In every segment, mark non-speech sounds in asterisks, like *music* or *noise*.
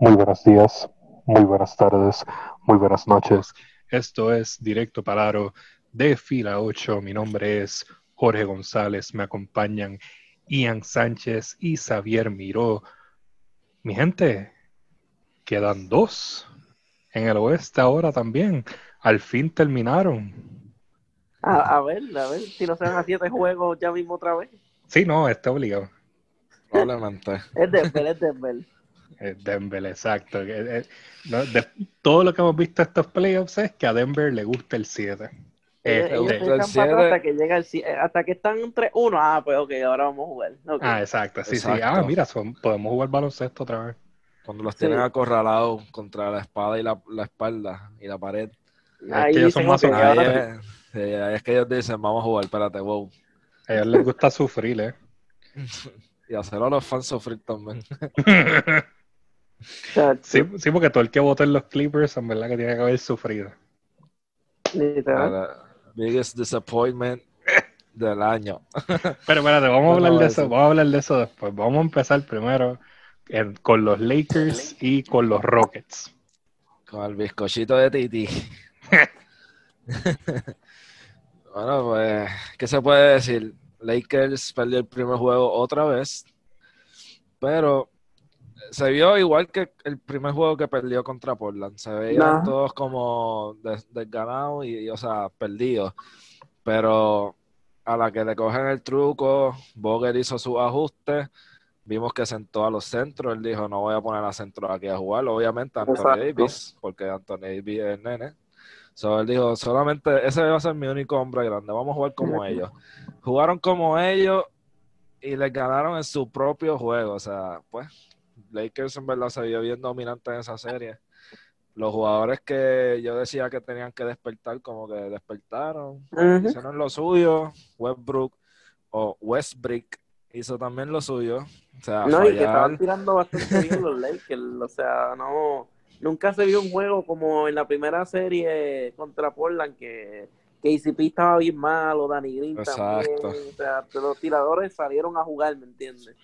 Muy buenos días, muy buenas tardes, muy buenas noches. Esto es Directo Palaro de Fila 8. Mi nombre es Jorge González. Me acompañan Ian Sánchez y Xavier Miró. Mi gente, quedan dos en el oeste ahora también. Al fin terminaron. A, a ver, a ver, si no se van a siete juegos ya mismo otra vez. Sí, no, está obligado. Probablemente. Es Denver, es Denver. Es Denver, exacto. Eh, eh, no, de todo lo que hemos visto estos playoffs es que a Denver le gusta el 7. Ellos- ellos Este, se echan el para atrás hasta que llega el ci- eh, hasta que están entre uno. Ah, pues ok, ahora vamos a jugar. Ah, exacto, sí, sí. Ah, mira, son- podemos jugar baloncesto otra vez. Cuando los Sí. tienen acorralados contra la espada y la, la espalda y la pared. Ahí que ellos son más Ah, Ahí es, sí, ahí es que ellos dicen, vamos a jugar, espérate, wow. A ellos les gusta sufrir, ¿eh? *laughs* Y hacerlo a los fans sufrir también. *laughs* Sí, sí, porque todo el que vota en los Clippers, en verdad que tiene que haber sufrido. literal. Biggest disappointment del año. *laughs* Pero espérate, vamos a hablar de eso. eso, vamos a hablar de eso después. Vamos a empezar primero en- con los Lakers y con los Rockets. Con el bizcochito de Titi. *laughs* bueno, pues, ¿qué se puede decir? Lakers perdió el primer juego otra vez, pero se vio igual que el primer juego que perdió contra Portland. Se veían todos como des- desganados y, y, o sea, perdidos. Pero a la que le cogen el truco, Boger hizo sus ajustes. Vimos que sentó a los centros. Él dijo: No voy a poner a centros aquí a jugar. Obviamente, Anthony Exacto. Davis, porque Anthony Davis es nene. So, él dijo: Solamente ese va a ser mi único hombre grande. Vamos a jugar como ellos. Jugaron como ellos y les ganaron en su propio juego. O sea, pues, Lakers en verdad se vio bien dominante en esa serie. Los jugadores que yo decía que tenían que despertar, como que despertaron. Ujú. Hicieron lo suyo. Westbrook o Westbrook hizo también lo suyo. O sea, No, y que estaban tirando bastante bien los Lakers. O sea, no. Nunca se vio un juego como en la primera serie contra Portland que KCP estaba bien malo, Danny Green Exacto. también. O sea, los tiradores salieron a jugar, ¿me entiendes?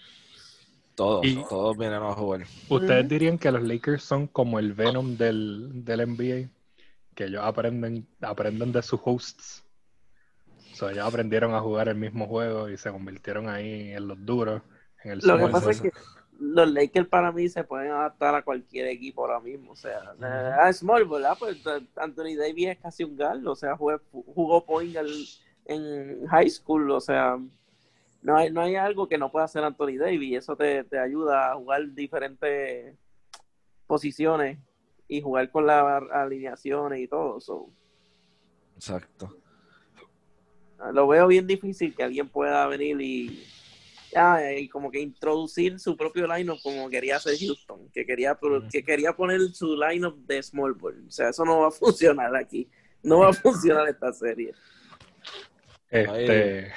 Todos, Y- todos vienen a jugar. ¿Ustedes dirían que los Lakers son como el Venom del, del NBA? Que ellos aprenden, aprenden de sus hosts. O sea, ellos aprendieron a jugar el mismo juego y se convirtieron ahí en los duros, en el Lo que small pasa es que los Lakers para mí se pueden adaptar a cualquier equipo ahora mismo. O sea, a Small Ball, ¿verdad? Pues Anthony Davis es casi un gal. O sea, jugó, jugó point en high school. O sea, no hay, no hay algo que no pueda hacer Anthony Davis. Eso te, te ayuda a jugar diferentes posiciones y jugar con las alineaciones y todo. So, Exacto. lo veo bien difícil que alguien pueda venir y, ah, y como que introducir su propio lineup como quería hacer Houston, que quería, que quería poner su lineup de small ball. O sea, eso no va a *laughs* funcionar aquí. No va a funcionar esta serie. Este,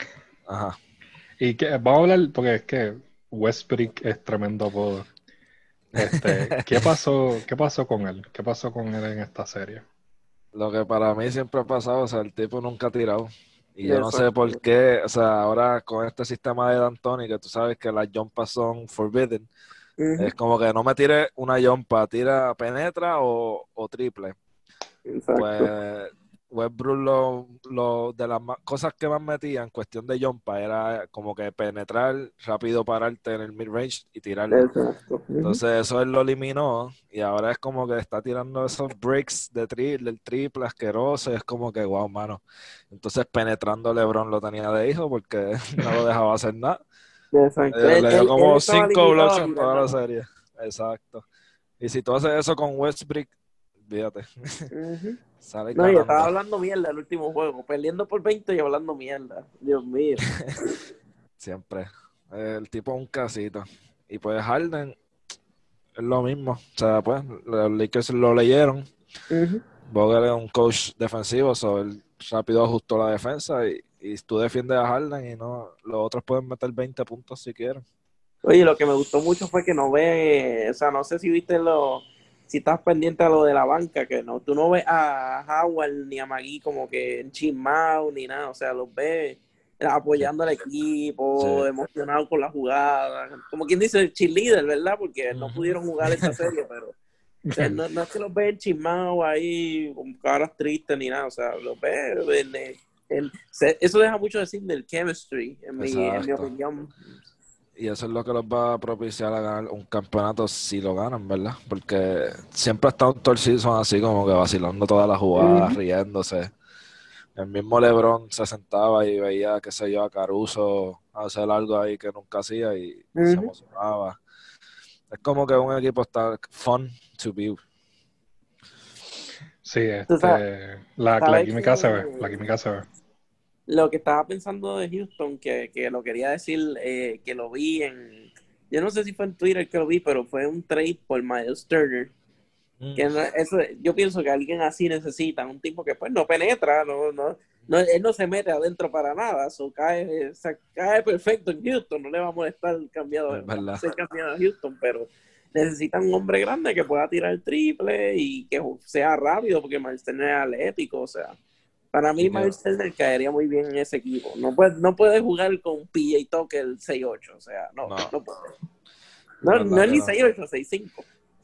Ajá. Y que vamos a hablar, porque es que Westbrook es tremendo apodo. Este, *laughs* ¿qué pasó, qué pasó con él? ¿Qué pasó con él en esta serie? Lo que para mí siempre ha pasado, o sea, el tipo nunca ha tirado. Y yo no sé por qué, o sea, ahora con este sistema de D'Antoni, que tú sabes que las jumpas son forbidden, es como que no me tire una jumpa, tira, penetra o, o triple. Exacto. Pues Westbrook lo, lo- de las cosas que más metía en cuestión de jumpa era como que penetrar, rápido pararte en el mid-range y. Exacto. Entonces eso él lo eliminó y ahora es como que está tirando esos breaks de tri del triple asqueroso y es como que wow, mano. Entonces penetrando LeBron lo tenía de hijo porque *laughs* no lo dejaba hacer nada. Exacto. Eh, le dio como cinco blocks en toda la serie. Exacto. Y si tú haces eso con Westbrook, *laughs* sale No, yo estaba hablando mierda el último juego, perdiendo por 20 y hablando mierda. Dios mío. *laughs* Siempre. El tipo es un casito. Y pues Harden es lo mismo. O sea, pues los Lakers lo leyeron. Ujú. Vogel es un coach defensivo, so él rápido ajustó la defensa y, y tú defiendes a Harden y no los otros pueden meter 20 puntos si quieren. Oye, lo que me gustó mucho fue que no ve, o sea, no sé si viste lo, si estás pendiente a lo de la banca, que no, tú no ves a Howard ni a Magui como que enchismado ni nada, o sea, los ves apoyando al equipo, emocionado con la jugada. Como quien dice, cheerleader, ¿verdad? Porque no pudieron jugar esta serie, pero no, es que los ven chismados ahí con caras tristes ni nada. O sea, los ven. eso deja mucho decir del chemistry, en mi, en mi opinión. Y eso es lo que los va a propiciar a ganar un campeonato si lo ganan, ¿verdad? Porque siempre ha estado todo el season así como que vacilando todas las jugadas, riéndose. El mismo LeBron se sentaba y veía, qué sé yo, a Caruso hacer algo ahí que nunca hacía y se emocionaba. Es como que un equipo está fun to be. Sí, este, la, la, química se ve, la química se ve. Lo que estaba pensando de Houston, que, que lo quería decir, eh, que lo vi en, yo no sé si fue en Twitter que lo vi, pero fue un trade por Miles Turner Mm. Que eso, yo pienso que alguien así necesita, un tipo que pues no penetra, no, no, no él no se mete adentro para nada, eso cae, cae perfecto en Houston, no le va a molestar cambiado, ser cambiado a Houston, pero necesitan un hombre grande que pueda tirar el triple y que sea rápido, porque Miles es atlético, o sea, para mí Miles caería muy bien en ese equipo. No puede, no puede jugar con PJ Tucker el 6-8, o sea, no, no, puede. No, no, es ni 6-8, 6-5.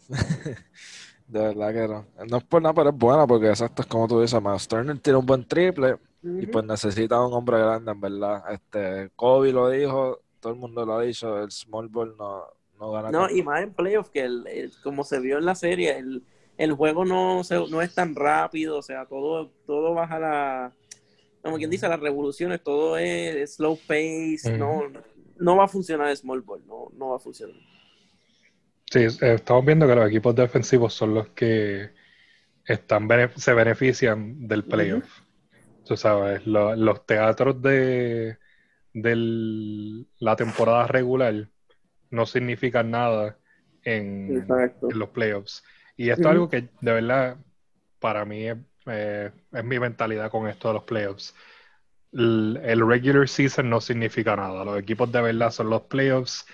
*laughs* De verdad que no. No es por nada, pero es buena porque exacto es como tú dices, Miles Turner tiene un buen triple y pues necesita un hombre grande, en verdad. Este, Kobe lo dijo, todo el mundo lo ha dicho, el small ball no, no gana. No, y más en playoff que el, como se vio en la serie, el, el juego no, se, no es tan rápido, o sea, todo, todo baja la, como quien dice, las revoluciones, todo es slow pace, no, no va a funcionar small ball, no, no va a funcionar. Sí, eh, estamos viendo que los equipos defensivos son los que están se benefician del playoff. Tú sabes, los teatros de, la temporada regular no significan nada en, los playoffs. Y esto es algo que de verdad para mí eh, es, mi mentalidad con esto de los playoffs. El, el, regular season no significa nada. Los equipos de verdad son los playoffs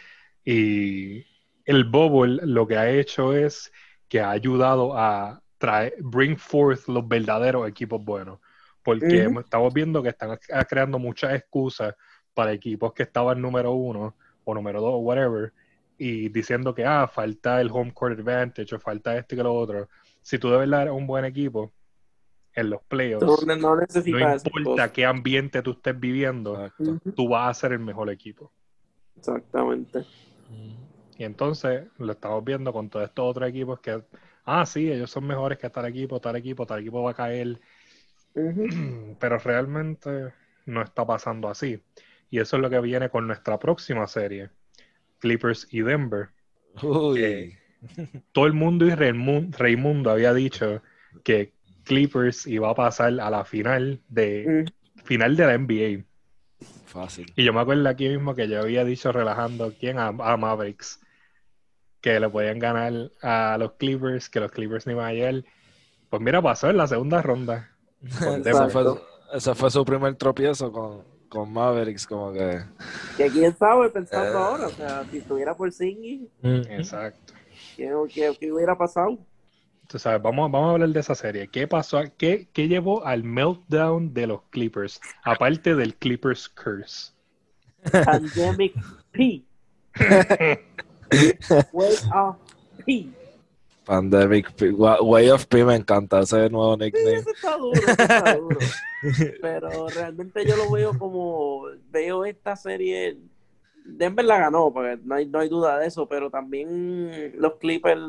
y el Bubble lo que ha hecho es que ha ayudado a traer, bring forth los verdaderos equipos buenos. Porque estamos viendo que están creando muchas excusas para equipos que estaban número uno o número dos o whatever, y diciendo que ah, falta el home court advantage o falta este que lo otro. Si tú de verdad eres un buen equipo en los playoffs, no, importa qué ambiente tú estés viviendo, tú vas a ser el mejor equipo. Exactamente. Y entonces lo estamos viendo con todos estos otros equipos que, ah, sí, ellos son mejores que tal equipo, tal equipo, tal equipo va a caer. *clears throat* Pero realmente no está pasando así. Y eso es lo que viene con nuestra próxima serie, Clippers y Denver. todo el mundo y Reymundo había dicho que Clippers iba a pasar a la final de, final de la NBA. Fácil. Y yo me acuerdo aquí mismo que yo había dicho relajando quién a Mavericks que le podían ganar a los Clippers, que los Clippers ni iban a llegar. Pues mira, pasó en la segunda ronda. ese, fue, su primer tropiezo con, con Mavericks, como que... Que quién sabe, pensando eh. ahora, o sea, si estuviera por singing. Exacto. ¿qué, ¿qué, hubiera pasado? Tú sabes, vamos, vamos a hablar de esa serie. ¿Qué pasó? ¿Qué, ¿Qué llevó al meltdown de los Clippers? Aparte del Clippers Curse. Pandemic P. *laughs* Way of P. Pandemic P. Way of P me encanta ese nuevo nickname. Eso está duro, está *laughs* duro. Pero realmente yo lo veo como. Veo esta serie. Denver la ganó, porque no hay, no hay duda de eso, pero también los Clippers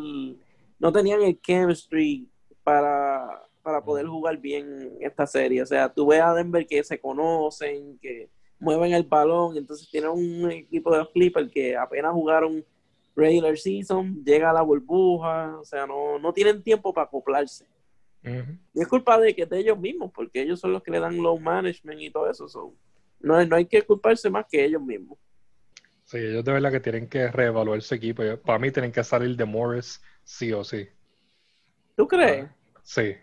no tenían el chemistry para, para poder jugar bien esta serie. O sea, tú ves a Denver que se conocen, que mueven el balón, entonces tienen un equipo de los Clippers que apenas jugaron regular season, llega la burbuja, o sea, no, no tienen tiempo para acoplarse. Y es culpa de que de ellos mismos, porque ellos son los que le dan low management y todo eso. no, no hay que culparse más que ellos mismos. Sí, ellos de verdad que tienen que reevaluar su equipo. Para mí tienen que salir de Morris sí o sí. ¿Tú crees? sí.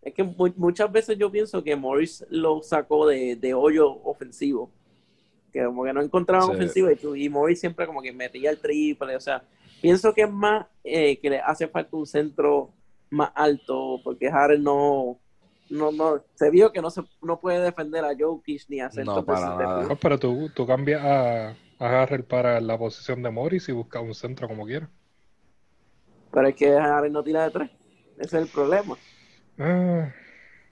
Es que muchas veces yo pienso que Morris lo sacó de, de hoyo ofensivo que como que no encontraban ofensiva y, y Morris siempre como que metía el triple, o sea, pienso que es más eh, que le hace falta un centro más alto, porque Harden no, no, no, se vio que no se no puede defender a Jokic ni a No, para nada. No, pero tú, tú cambias a, a Harrell para la posición de Morris y buscas un centro como quieras. Pero es que Harrell no tira de tres. Ese es el problema. Ah,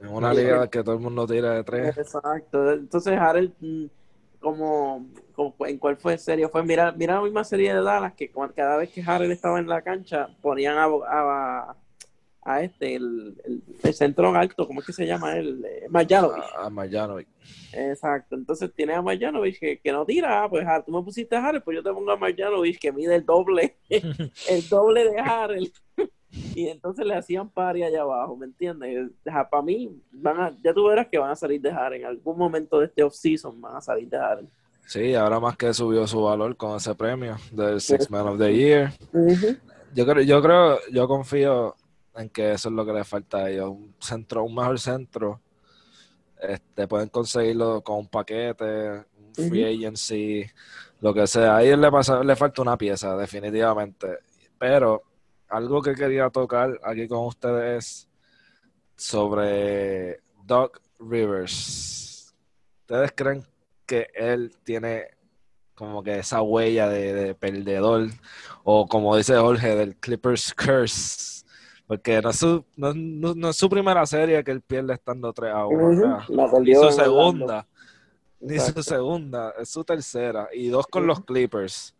En una liga que todo el mundo tira de tres. Exacto. Entonces Harrell, mm, como, como en cuál fue serie, fue mira, mira la misma serie de Dallas que cada vez que Harrell estaba en la cancha ponían a, a, a este, el, el, el centro alto, ¿cómo es que se llama él? Eh, Marjanovic. A, a Marjanovic. Exacto, entonces tienes a Marjanovic que, que no tira, ah, pues ah, tú me pusiste a Harrell, pues yo te pongo a Marjanovic que mide el doble, *laughs* el doble de Harrell. Y entonces le hacían pari allá abajo, ¿me entiendes? Para mí, van a, ya tú verás que van a salir de Harrell. En algún momento de este off-season van a salir de Harrell. Sí, ahora más que subió su valor con ese premio del Six Man of the Year. Yo creo, yo creo, yo confío en que eso es lo que le falta a ellos. Un centro, un mejor centro. Este, pueden conseguirlo con un paquete, un free agency, lo que sea. Ahí le pasa, le falta una pieza, definitivamente. Pero algo que quería tocar aquí con ustedes es sobre Doc Rivers. ¿Ustedes creen que él tiene como que esa huella de, de perdedor o como dice Jorge del Clippers Curse? Porque no es, su, no, no- no es su primera serie que él pierde estando 3 a 1. Ujú, ¿verdad? la Ni su segunda. Ni su segunda. Es su tercera. Y dos con los Clippers.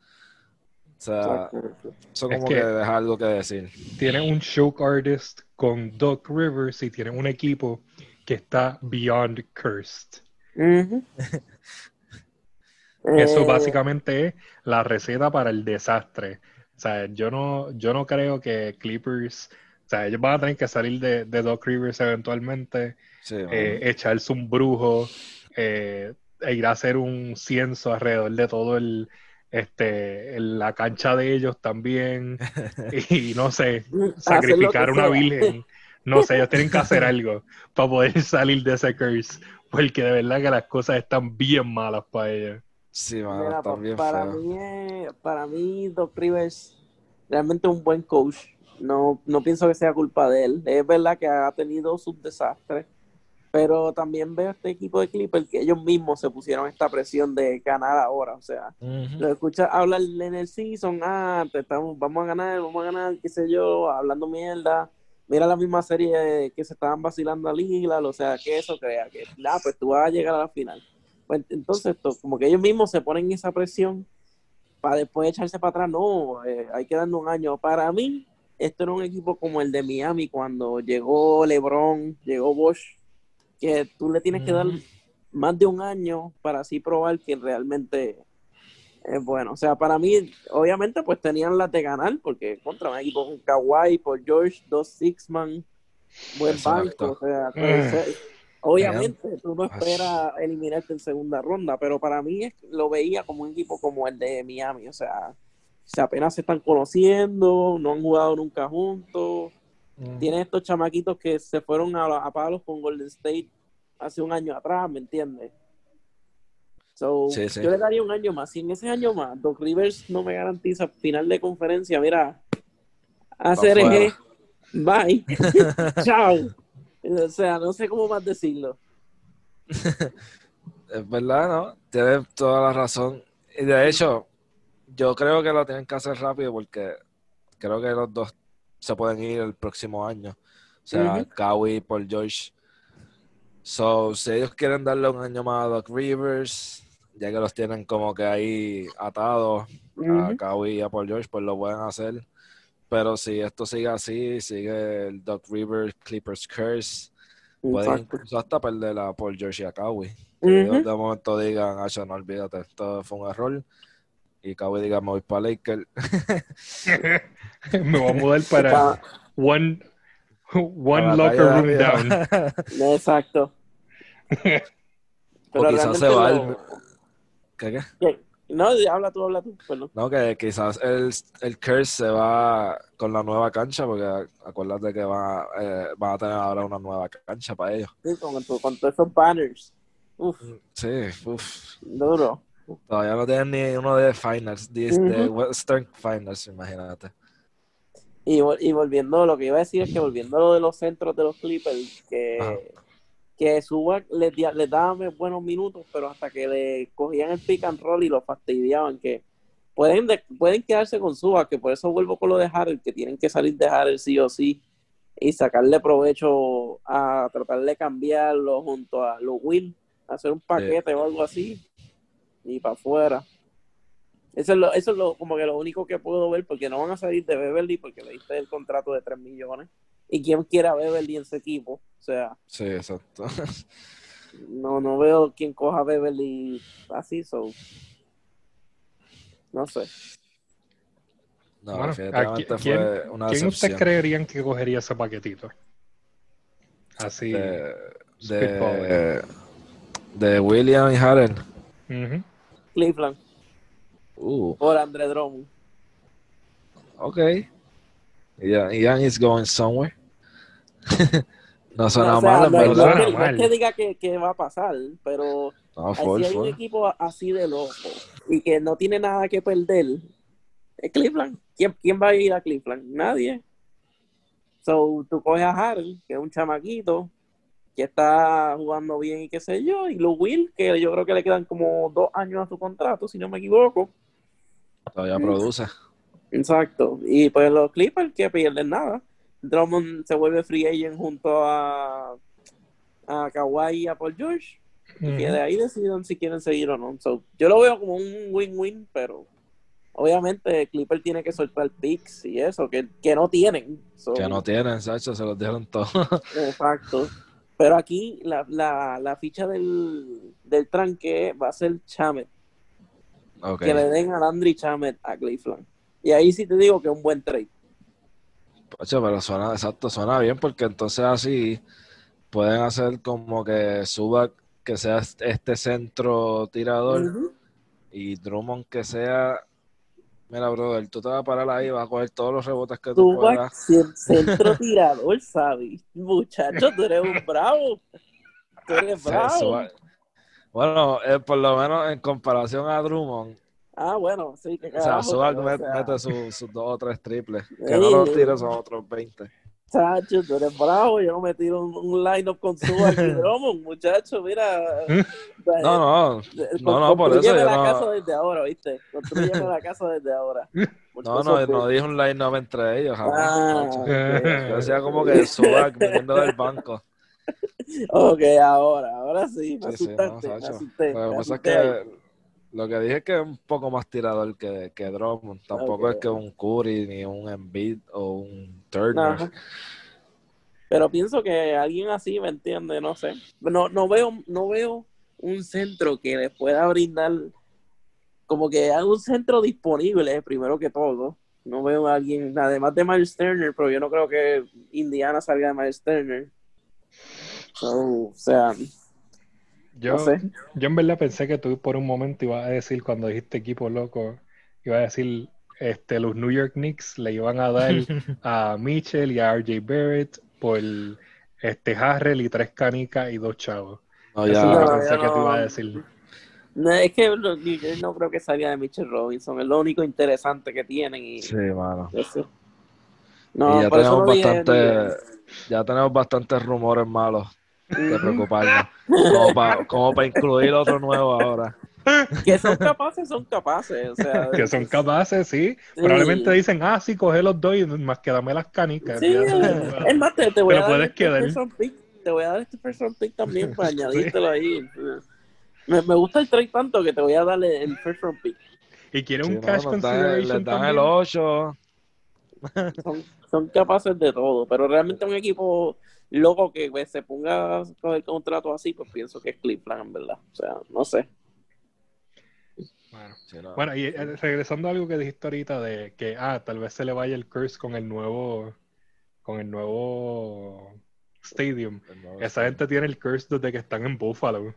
O sea, Exacto. eso Es como que- que deja algo que decir. tienen un choke artist con Doc Rivers y tienen un equipo que está beyond cursed. *laughs* Eso Eh, básicamente es la receta para el desastre. O sea, yo no, yo no creo que Clippers, o sea, ellos van a tener que salir de, de Doc Rivers eventualmente, Sí, eh, echarse un brujo, eh, e ir a hacer un cienzo alrededor de todo el, este, el- la cancha de ellos también, *laughs* y no sé, *laughs* sacrificar una sea. virgen. No sé, ellos tienen que hacer algo para poder *laughs* salir de ese curse, porque de verdad que las cosas están bien malas para ellos. Sí, mano, Mira, está pa- bien para mí, para mí, Doc Rivers realmente un buen coach. No, no pienso que sea culpa de él. Es verdad que ha tenido sus desastres, pero también veo este equipo de Clippers que ellos mismos se pusieron esta presión de ganar ahora. O sea, lo escuchas hablar en el season, ah, te estamos, vamos a ganar, vamos a ganar, qué sé yo, hablando mierda. Mira la misma serie que se estaban vacilando a Lillard, o sea, que eso crea que, ah, pues tú vas a llegar a la final. Pues entonces, como que ellos mismos se ponen esa presión para después echarse para atrás, no, eh, hay que darle un año. Para mí, esto era un equipo como el de Miami cuando llegó LeBron, llegó Bosch, que tú le tienes que dar más de un año para así probar que realmente es bueno. O sea, para mí, obviamente, pues tenían las de ganar, porque contra un equipo con Kawhi, por George, dos Sixman, buen Exacto. banco. O sea, Mm. obviamente, tú no esperas eliminarte en segunda ronda, pero para mí es- lo veía como un equipo como el de Miami. O sea, se apenas se están conociendo, no han jugado nunca juntos. Tienen estos chamaquitos que se fueron a, a palos con Golden State hace un año atrás, ¿me entiendes? So, Sí, sí. Yo le daría un año más. Si en ese año más Doc Rivers no me garantiza final de conferencia, mira, hacer afuera. bye, *laughs* *laughs* chao. O sea, no sé cómo más decirlo. *laughs* Es verdad, ¿no? Tienes toda la razón. Y de hecho, yo creo que lo tienen que hacer rápido porque creo que los dos se pueden ir el próximo año. O sea, Ujú. Kawhi por George. So, si ellos quieren darle un año más a Doc Rivers, ya que los tienen como que ahí atados a. Kawhi y a Paul George, pues lo pueden hacer. Pero si esto sigue así, sigue el Doc Rivers Clippers Curse, pueden incluso hasta perder a Paul George y a Kawhi. Ellos de momento digan, ah, no olvídate, esto fue un error. Y Kawhi diga, me voy para Lakers. *laughs* *laughs* Me voy a mudar para Pa- one, one Para locker room down. *laughs* Exacto. o quizás se va lo- el... ¿Qué, qué? ¿Qué? No, habla tú, habla tú. Perdón. No, que quizás el, el Curse se va con la nueva cancha, porque acuérdate que van a, eh, van a tener ahora una nueva cancha para ellos. Sí, con, con todos esos banners. Uf, Sí, uff. duro. Todavía no tienen ni uno de Finals, de, de Ujú. Western Finals, imagínate. Y, y volviendo, lo que iba a decir es que volviendo a lo de los centros de los Clippers, que que Suba les, les daba buenos minutos, pero hasta que le cogían el pick and roll y lo fastidiaban, que pueden, de- pueden quedarse con Suba, que por eso vuelvo con lo de Harold, que tienen que salir de Harold sí o sí y sacarle provecho a tratar de cambiarlo junto a los Will, hacer un paquete o algo así y para afuera. Eso es, lo, eso es lo, como que lo único que puedo ver, porque no van a salir de Beverly porque le diste el contrato de 3 millones. ¿Y quién quiere a Beverly en ese equipo? O sea, Sí, exacto. *laughs* no, no veo quién coja a Beverly así, so. No sé. No, Bueno, definitivamente ¿a quién- fue una ¿Quién ustedes creerían que cogería ese paquetito? Así. de, de, de William y Harold. Ujú. Cleveland Uh, por Andre Drummond. ok. Ian, Ian is going somewhere. *laughs* no suena No, o sea, mal, no, es que, no es mal. que diga que, que va a pasar, pero No, si full, hay un equipo así de loco y que no tiene nada que perder, es Cleveland. ¿Quién, quién va a ir a Cleveland? Nadie. So, tú coges a Harold, que es un chamaquito, que está jugando bien y qué sé yo, y Lou Will, que yo creo que le quedan como dos años a su contrato, si no me equivoco. Todavía produce. Exacto. Y pues los Clippers que pierden nada. Drummond se vuelve free agent junto a, a Kawhi y a Paul George. Y que de ahí decidan si quieren seguir o no. So, yo lo veo como un win-win, pero obviamente Clipper tiene que soltar picks y eso, que, que no tienen. So, Que no tienen, Sacho, se los dieron todos. *laughs* Exacto. Pero aquí la, la, la ficha del, del tranque va a ser Chamet. Que le den a Landry Chamet a Cleveland. Y ahí sí te digo que es un buen trade. Pacho, pero suena, exacto, suena bien porque entonces así pueden hacer como que suba que sea este centro tirador y Drummond que sea mira brother, tú te vas a parar ahí vas a coger todos los rebotes que tú Tú puedas *laughs* centro tirador, ¿sabes? Muchacho, tú eres un bravo. Tú eres bravo. Bueno, eh, por lo menos en comparación a Drummond Ah, bueno, sí, que o sea, carajo. Subak pero, met- o sea, mete sus sus dos o tres triples que no los tires son otros 20 Chacho, tú eres bravo. Yo no me tiro un, un line-up con Subak y *laughs* Drummond, muchacho, mira. no, no, Eh, no, no, por eso yo la no- casa desde ahora, ¿viste? Construyeme la casa desde ahora. *laughs* no, no, no dije un line-up entre ellos jamás, Ah, macho. ok. Yo decía como que Subak viniendo del banco. Ok, ahora, ahora sí, me Sí, sí, asustaste, no, me Sacho. asusté. Lo que me pasa es asusté ahí. que lo que dije es que es un poco más tirador que, que Drummond. Tampoco es que un Curry, ni un Embiid o un Turner. Pero pienso que alguien así, ¿me entiende? No sé. No, no veo, no veo un centro que les pueda brindar como que hay un centro disponible primero que todo. No veo a alguien, además de Miles Turner, pero yo no creo que Indiana salga de Miles Turner. So, o sea, Yo, no sé. yo en verdad pensé que tú por un momento ibas a decir, cuando dijiste equipo loco, ibas a decir este, los New York Knicks le iban a dar *laughs* a Mitchell y a RJ Barrett por este Harrell y tres canicas y dos chavos. No, Eso ya, es lo que No, pensé yo que te no- iba a decir. No, es que los New York no creo que salga de Mitchell Robinson, es lo único interesante que tienen. Y, sí, mano. eso. y No, ya por eso tenemos no bastante. Ya tenemos bastantes rumores malos de preocuparnos. Como para como pa incluir otro nuevo ahora. que son capaces, son capaces. O sea, Que son capaces, sí. Sí. Probablemente dicen, ah, sí, coge los dos y más que dame las canicas. Sí, es más, te, te voy Te a dar puedes este quedar. first round pick. Te voy a dar este first round pick también para *laughs* añadírtelo ahí. Me, me gusta el trade tanto que te voy a darle el first round pick. Y quiere Sí, un no, cash dan- consideration les dan también. el 8. Son, son capaces de todo, pero realmente un equipo loco que pues, se ponga a coger contrato así, pues pienso que es Cleveland, en verdad. O sea, no sé. Bueno, Bueno, y eh, regresando a algo que dijiste ahorita de que, ah, tal vez se le vaya el curse con el nuevo, con el nuevo stadium. Esa gente tiene el curse desde que están en Buffalo.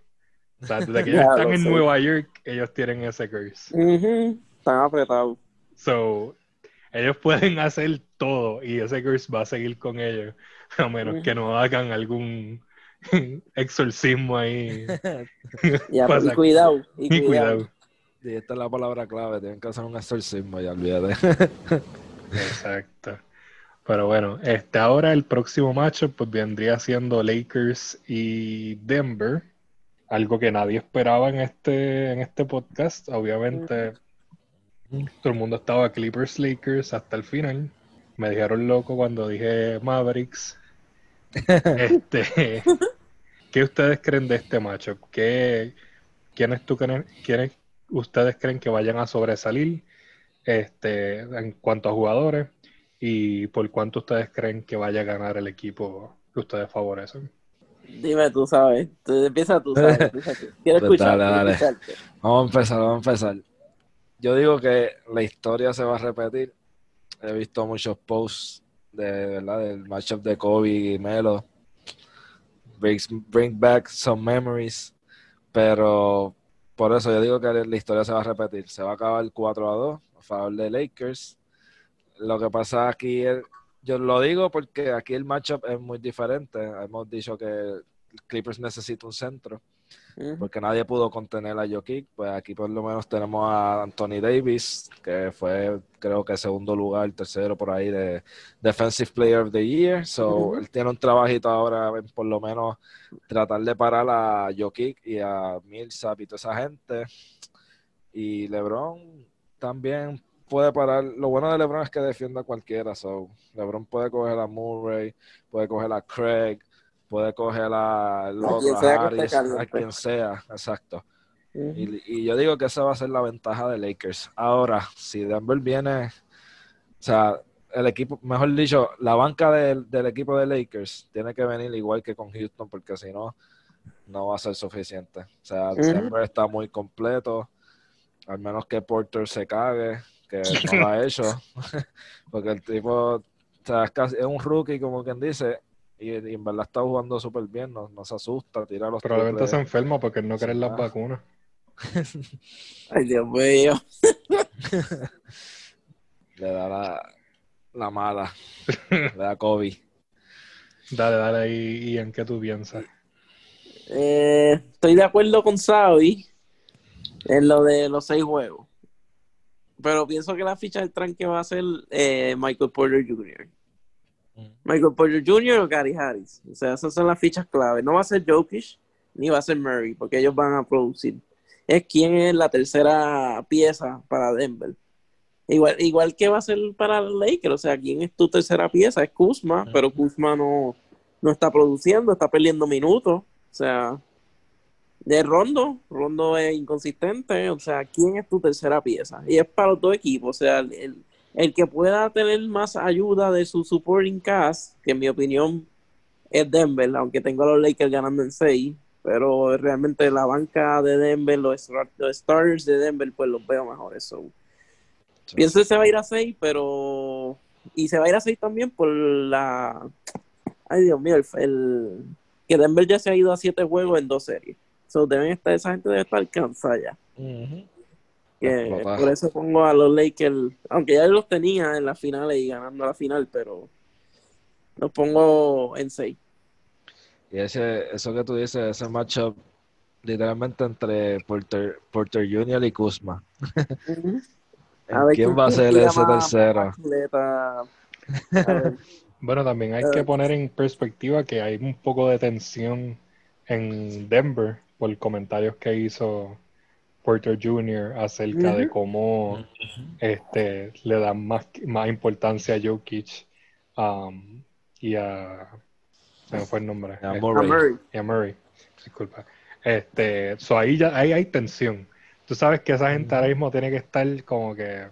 O sea, desde que *laughs* ellos están en sé. Nueva York, ellos tienen ese curse. Están apretados. So, ellos pueden hacer todo y ese curse va a seguir con ellos, *laughs* a menos que no hagan algún *laughs* exorcismo ahí. *laughs* Ya, y cuidado, y Y cuidado. cuidado. Y esta es la palabra clave, tienen que hacer un exorcismo, ya olvídate. Exacto. Pero bueno, este, ahora el próximo matchup pues vendría siendo Lakers y Denver. Algo que nadie esperaba en este, en este podcast. Obviamente, todo el mundo estaba Clippers Lakers hasta el final. Me dijeron loco cuando dije Mavericks. *laughs* este, ¿Qué ustedes creen de este? ¿Qué, quiénes, tú creen, quiénes ustedes creen que vayan a sobresalir este, en cuanto a jugadores? ¿Y por cuánto ustedes creen que vaya a ganar el equipo que ustedes favorecen? Dime tú, sabes. Tú, empieza tú, sabes. Empieza tú. Quiero escuchar. dale, dale. Vamos a empezar, vamos a empezar. Yo digo que la historia se va a repetir. He visto muchos posts de verdad del matchup de Kobe y Melo. Bring back some memories. Pero por eso yo digo que la historia se va a repetir. Se va a acabar 4 a 2 a favor de Lakers. Lo que pasa aquí, yo lo digo porque aquí el matchup es muy diferente. Hemos dicho que Clippers necesita un centro Porque nadie pudo contener a Jokic, pues aquí por lo menos tenemos a Anthony Davis, que fue creo que segundo lugar, tercero por ahí de Defensive Player of the Year, so él tiene un trabajito ahora en por lo menos tratar de parar a Jokic y a Millsap y toda esa gente, y LeBron también puede parar, lo bueno de LeBron es que defiende a cualquiera, so LeBron puede coger a Murray, puede coger a Craig, puede coger a, el A otro, quien a sea que Harris, a quien sea, exacto. Y, y yo digo que esa va a ser la ventaja de Lakers. Ahora, si Denver viene, o sea, el equipo, mejor dicho, la banca del, del equipo de Lakers tiene que venir igual que con Houston, porque si no, no va a ser suficiente. O sea, Ujú. Denver está muy completo, al menos que Porter se cague, que no lo ha hecho, *laughs* *laughs* porque el tipo, o sea, es, casi- es un rookie, como quien dice, y, y en verdad está jugando súper bien, no, no se asusta, tira los Probablemente se enferma porque no creen las Ah. vacunas. *laughs* *laughs* Ay, Dios mío. *laughs* Le da la, la mala. Le da Kobe. Dale, dale ahí, Ian, ¿qué tú piensas? Eh, estoy de acuerdo con Saudi en lo de los seis juegos. Pero pienso que la ficha del tranque va a ser eh, Michael Porter Jr. Michael Porter Jr. o Gary Harris. O sea, esas son las fichas clave. No va a ser Jokic ni va a ser Murray, porque ellos van a producir. Es quién es la tercera pieza para Denver. Igual, igual que va a ser para Lakers. O sea, quién es tu tercera pieza. Es Kuzma, pero Kuzma no, no está produciendo, está perdiendo minutos. O sea, de Rondo, Rondo es inconsistente. O sea, ¿quién es tu tercera pieza? Y es para los dos equipos. O sea, el, el- que pueda tener más ayuda de su supporting cast, que en mi opinión es Denver, aunque tengo a los Lakers ganando en 6, pero realmente la banca de Denver, los, los starters de Denver, pues los veo mejores. So. Pienso que se va a ir a 6, pero. Y se va a ir a 6 también por la. Ay, Dios mío, el, el- que Denver ya se ha ido a 7 juegos en dos series. So, deben estar, esa gente debe estar cansada ya. Que por eso pongo a los Lakers, aunque ya los tenía en las finales y ganando la final, pero los pongo en 6. Y ese, eso que tú dices, ese matchup literalmente entre Porter, Porter Jr. y Kuzma. *laughs* A ver ¿Quién va a ser ese tercero? *laughs* Bueno, también hay Eh. que poner en perspectiva que hay un poco de tensión en Denver por comentarios que hizo Porter Jr. acerca de cómo este, le dan más, más importancia a Jokic um, y a... Se me fue el nombre. A Eh, Murray. A Murray. y a Murray. Disculpa. Este, so ahí ya ahí hay tensión. Tú sabes que esa gente ahora mismo tiene que estar como que...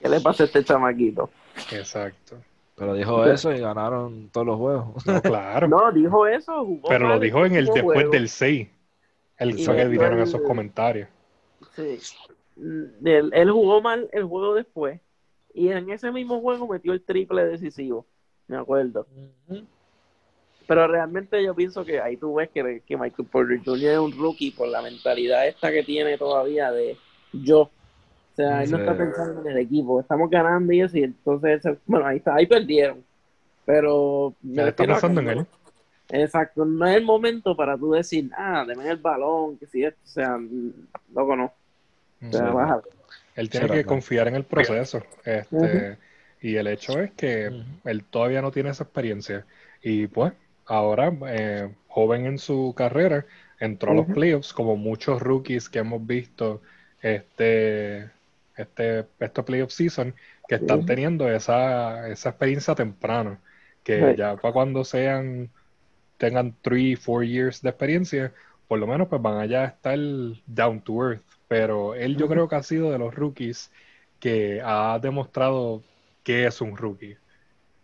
¿Qué le pasa a este chamaquito? Exacto. Pero dijo eso y ganaron todos los juegos. No, claro. No, dijo eso, jugó Pero lo dijo en el después juego. del 6. Y fue que el- esos comentarios. Sí. Mm, Él, él jugó mal el juego después. Y en ese mismo juego metió el triple decisivo. Me acuerdo. Pero realmente yo pienso que ahí tú ves que, que Michael Porter Jr. es un rookie por la mentalidad esta que tiene todavía de yo. O sea, él no está pensando en el equipo. Estamos ganando y eso. Y entonces, bueno, ahí está, ahí perdieron. Pero me está pensando que en él. Exacto, no es el momento para tú decir, ah, deme el balón, que si esto, o sea, loco no. O sea. Él tiene que confiar en el proceso. Este. Y el hecho es que él todavía no tiene esa experiencia. Y pues, ahora, eh, joven en su carrera, entró a los playoffs como muchos rookies que hemos visto este, este, estos playoff season, que están teniendo esa, esa experiencia temprano. Que ya para cuando sean, tengan 3, 4 years de experiencia, por lo menos pues van allá a estar down to earth. Pero él yo creo que ha sido de los rookies que ha demostrado que es un rookie.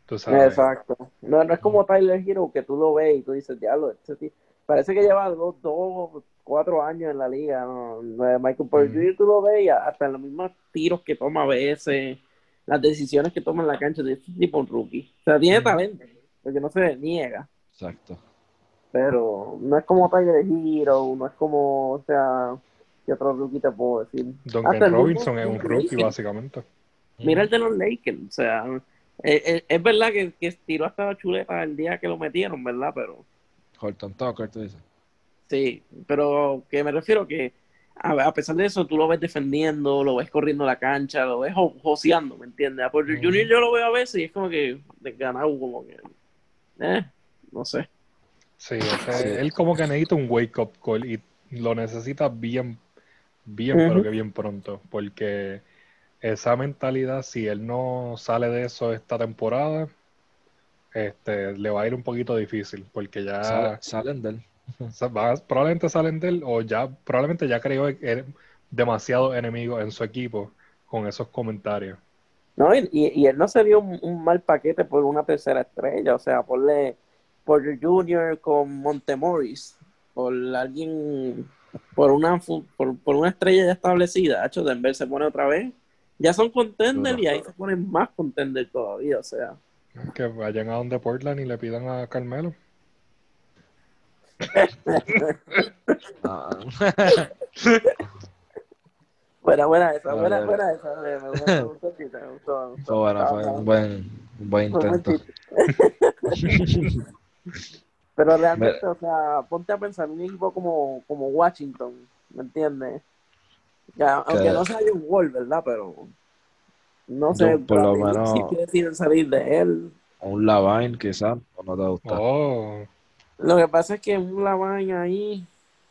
Tú sabes. Exacto. No, no es como Tyler Hero que tú lo ves y tú dices, diablo, este tío- parece que lleva dos, dos, cuatro años en la liga. ¿no? Michael Porter. Jr. tú lo ves y hasta los mismos tiros que toma a veces, las decisiones que toma en la cancha de este tipo un rookie. O sea, tiene talento, porque no se niega. Exacto. Pero no es como Tyler Hero, no es como, o sea, ¿qué otro rookie te puedo decir? Duncan Robinson es un rookie, básicamente. Mira el de los Lakers, o sea, eh, eh, es verdad que, que tiró hasta la chuleta el día que lo metieron, ¿verdad? Pero Horton Tucker, tú dices. sí, pero que me refiero que a, a pesar de eso, tú lo ves defendiendo, lo ves corriendo la cancha, lo ves jo- joseando, ¿me entiendes? A Porter Ujú. Jr. yo lo veo a veces y es como que desganado, como que, eh, no sé. Sí, ese- Sí. él como que necesita un wake up call y lo necesita bien, bien, pero que bien pronto, porque esa mentalidad, si él no sale de eso esta temporada, este, le va a ir un poquito difícil, porque ya Sal- salen de él. *laughs* va- probablemente salen de él o ya, probablemente ya creó demasiados enemigos en su equipo con esos comentarios. No, y, y- él no se dio un, un mal paquete por una tercera estrella, o sea, ponle Porter Jr. con Montemoris, por alguien, por una por, por una estrella ya establecida, hecho Denver se pone otra vez, ya son contenders y ahí se ponen más contenders todavía, o sea, Que vayan a donde Portland y le pidan a Carmelo. *laughs* Buena, buena esa, buena, buena esa, me, gustó, me gustó, me gustó, me gustó. Fue bueno, fue un buen, un buen intento. *laughs* Pero realmente, o sea, ponte a pensar un equipo como, como Washington, ¿me entiendes? Ya, aunque Que- no sea un Wall, ¿verdad? Pero no Yo, sé, por lo menos- si que deciden salir de él. Un Lavine, quizás, o no te gusta. Oh, Lo que pasa es que un Lavine ahí,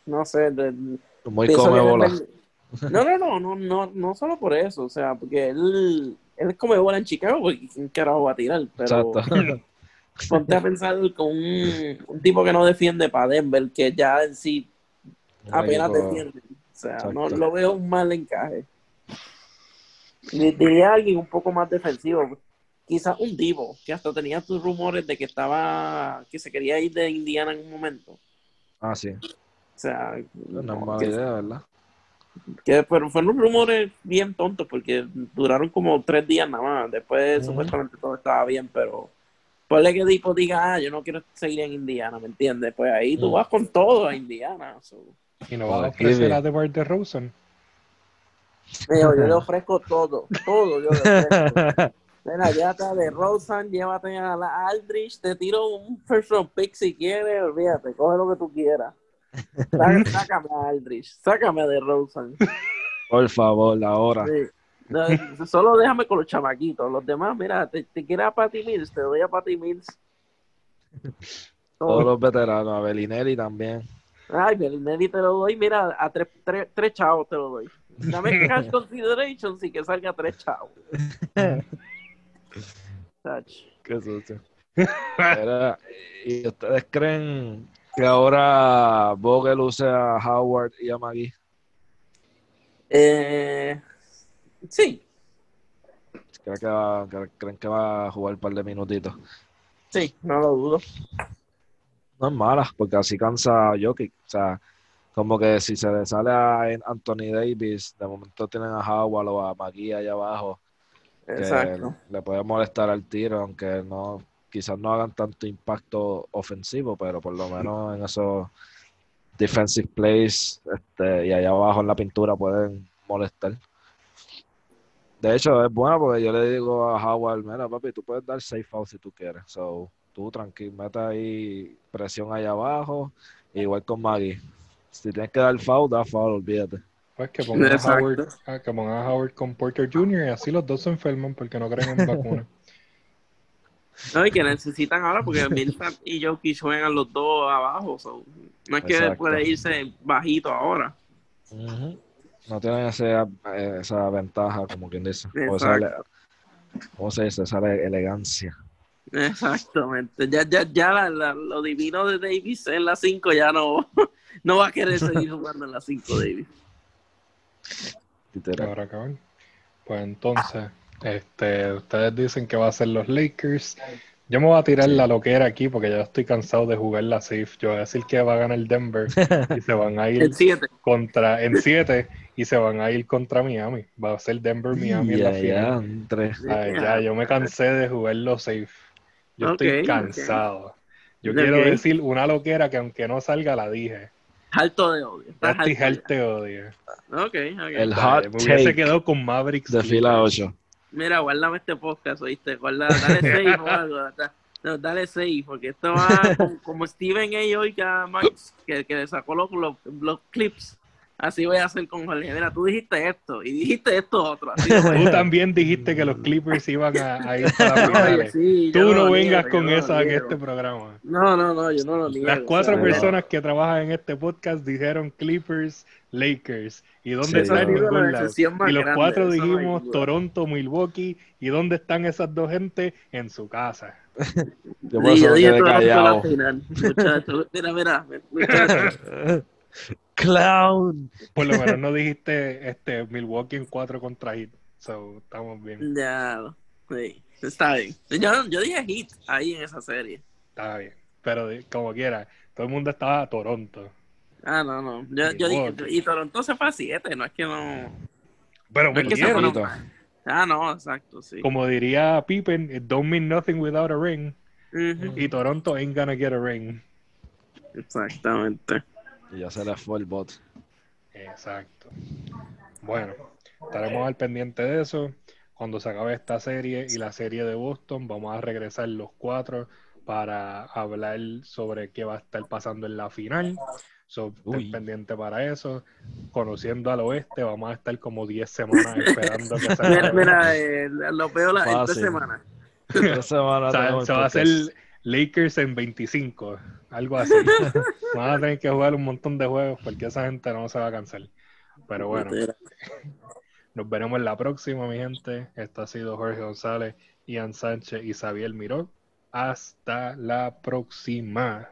no sé, de- Muy come bola. No, no, no, no, no, no solo por eso, o sea, porque él, él come bola en Chicago, porque ¿quién carajo va a tirar? Pero Exacto. *laughs* ponte a pensar con un, un tipo que no defiende para Denver, que ya en sí apenas defiende. O sea, Exacto. no lo veo un mal encaje. Di- Diría alguien un poco más defensivo. Quizás un Divo, que hasta tenía sus rumores de que estaba, que se quería ir de Indiana en un momento. Ah, sí. O sea, No es mala que, idea, ¿verdad? que- pero fueron rumores bien tontos porque duraron como tres días nada más. Después supuestamente todo estaba bien, pero ponle que Divo diga, ah, yo no quiero seguir en Indiana, ¿me entiendes? Pues ahí tú Mm. vas con todo a Indiana. so. y no va a ofrecer Kiwi. a DeMar DeRozan. Yo, yo le *laughs* ofrezco todo, todo yo le ofrezco. Mira, *laughs* llévate a de Rosen, llévate a la Aldrich, te tiro un first round pick si quieres, olvídate, coge lo que tú quieras. Sá- *laughs* Sácame a Aldrich, sácame de Rosen. Por favor, ahora. Sí. No, solo déjame con los chamaquitos, los demás, mira, te, te quieres a Patty Mills, te doy a Patty Mills. Todos los veteranos, a Belinelli también. Ay, Bellinelli te lo doy, mira, a tres, tres, tres chavos te lo doy. Dame *laughs* cash consideration y que salga tres chavos. Tach. Qué sucio. *laughs* Era- ¿Y ustedes creen que ahora Vogel use a Howard y a Magui? Eh, sí, ¿Creen que, va, ¿Creen que va a jugar un par de minutitos? sí, no lo dudo. No es mala, porque así cansa a Jokic. O sea, como que si se le sale a Anthony Davis, de momento tienen a Howard o a Magui allá abajo, Exacto. le puede molestar al tiro, aunque no quizás no hagan tanto impacto ofensivo, pero por lo menos en esos defensive plays este, y allá abajo en la pintura pueden molestar. De hecho, es bueno porque yo le digo a Howard, mira papi, tú puedes dar safe out si tú quieres. So, tú tranquilo, mete ahí presión allá abajo, igual con Maggie. Si tienes que dar foul, da foul, olvídate. Pues que pongan, a. Howard, ah, que pongan a Howard con Porter Jr. y así los dos se enferman porque no creen en vacunas. No, y que necesitan ahora porque *laughs* Millsap y Jokic juegan los dos abajo. so, no es que puede irse bajito ahora. Ujú. No tienen ese- esa ventaja, como quien dice. O esa ¿Cómo se dice? Esa ele- elegancia. Exactamente. Ya, ya, ya la- la- lo divino de Davis en la 5 ya no, *laughs* no va a querer seguir jugando en la 5, Davis. Literal. Ahora, cabrón. Pues entonces, este, ustedes dicen que va a ser los Lakers. Yo me voy a tirar la loquera aquí porque ya estoy cansado de jugar la safe. Yo voy a decir que va a ganar el Denver *laughs* y se van a ir El 7. contra en 7 y se van a ir contra Miami. Va a ser Denver Miami en la Ya, final. ya, entre. Ay, ya, yo me cansé de jugarlo safe. Yo estoy cansado. Yo quiero decir una loquera que aunque no salga la dije. Alto de odio. Estás alto odia. ya. Ok, ok. El hot me hubiese take quedado con Mavericks. de fila Clippers. 8. Mira, guárdame este podcast, ¿oíste? Guarda, dale save o algo. *laughs* da- No, dale save, porque esto va como, como Steven A. hoy que, a Max, que, que sacó los, los, los clips. Así voy a hacer con Jorge. Mira, tú dijiste esto y dijiste esto otro. Así Tú también dijiste que los Clippers iban a, a ir para las Oye, finales. sí, Tú no vengas niego, con lo en este programa. No, no, no, yo no lo niego. Las cuatro o sea, personas que trabajan en este podcast dijeron Clippers, Lakers. ¿Y dónde Sí, están? Y los grande, cuatro eso dijimos. Toronto, Milwaukee. ¿Y dónde están esas dos gente? En su casa. Yo por Sí, eso yo dije Toronto a la final, muchacho. Mira, mira, muchacho. *laughs* Clown. Por lo menos *laughs* no dijiste este Milwaukee en cuatro contra Heat. So, estamos bien. Ya, sí, está bien. Yo, yo dije hit ahí en esa serie. Está bien. Pero como quiera, todo el mundo estaba a Toronto. Ah, no, no. Yo, yo dije, y Toronto se fue a 7, no es que no. Pero No es que. Ah, no, exacto, sí. Como diría Pippen, it don't mean nothing without a ring. Y Toronto ain't gonna get a ring. Exactamente. Y ya se le fue el bot. Exacto. Bueno, estaremos al pendiente de eso. Cuando se acabe esta serie y la serie de Boston, vamos a regresar los cuatro para hablar sobre qué va a estar pasando en la final. So, estén pendiente para eso. Conociendo al oeste, vamos a estar como 10 semanas esperando que se Mira, eh, lo veo la, en tres semanas. Esta semana *laughs* O sea, tenemos se va a hacer. Lakers en 25, algo así. *laughs* Van a tener que jugar un montón de juegos porque esa gente no se va a cansar. Pero bueno, nos veremos en la próxima, mi gente. Esto ha sido Jorge González, Ian Sánchez y Xavier Miró. Hasta la próxima.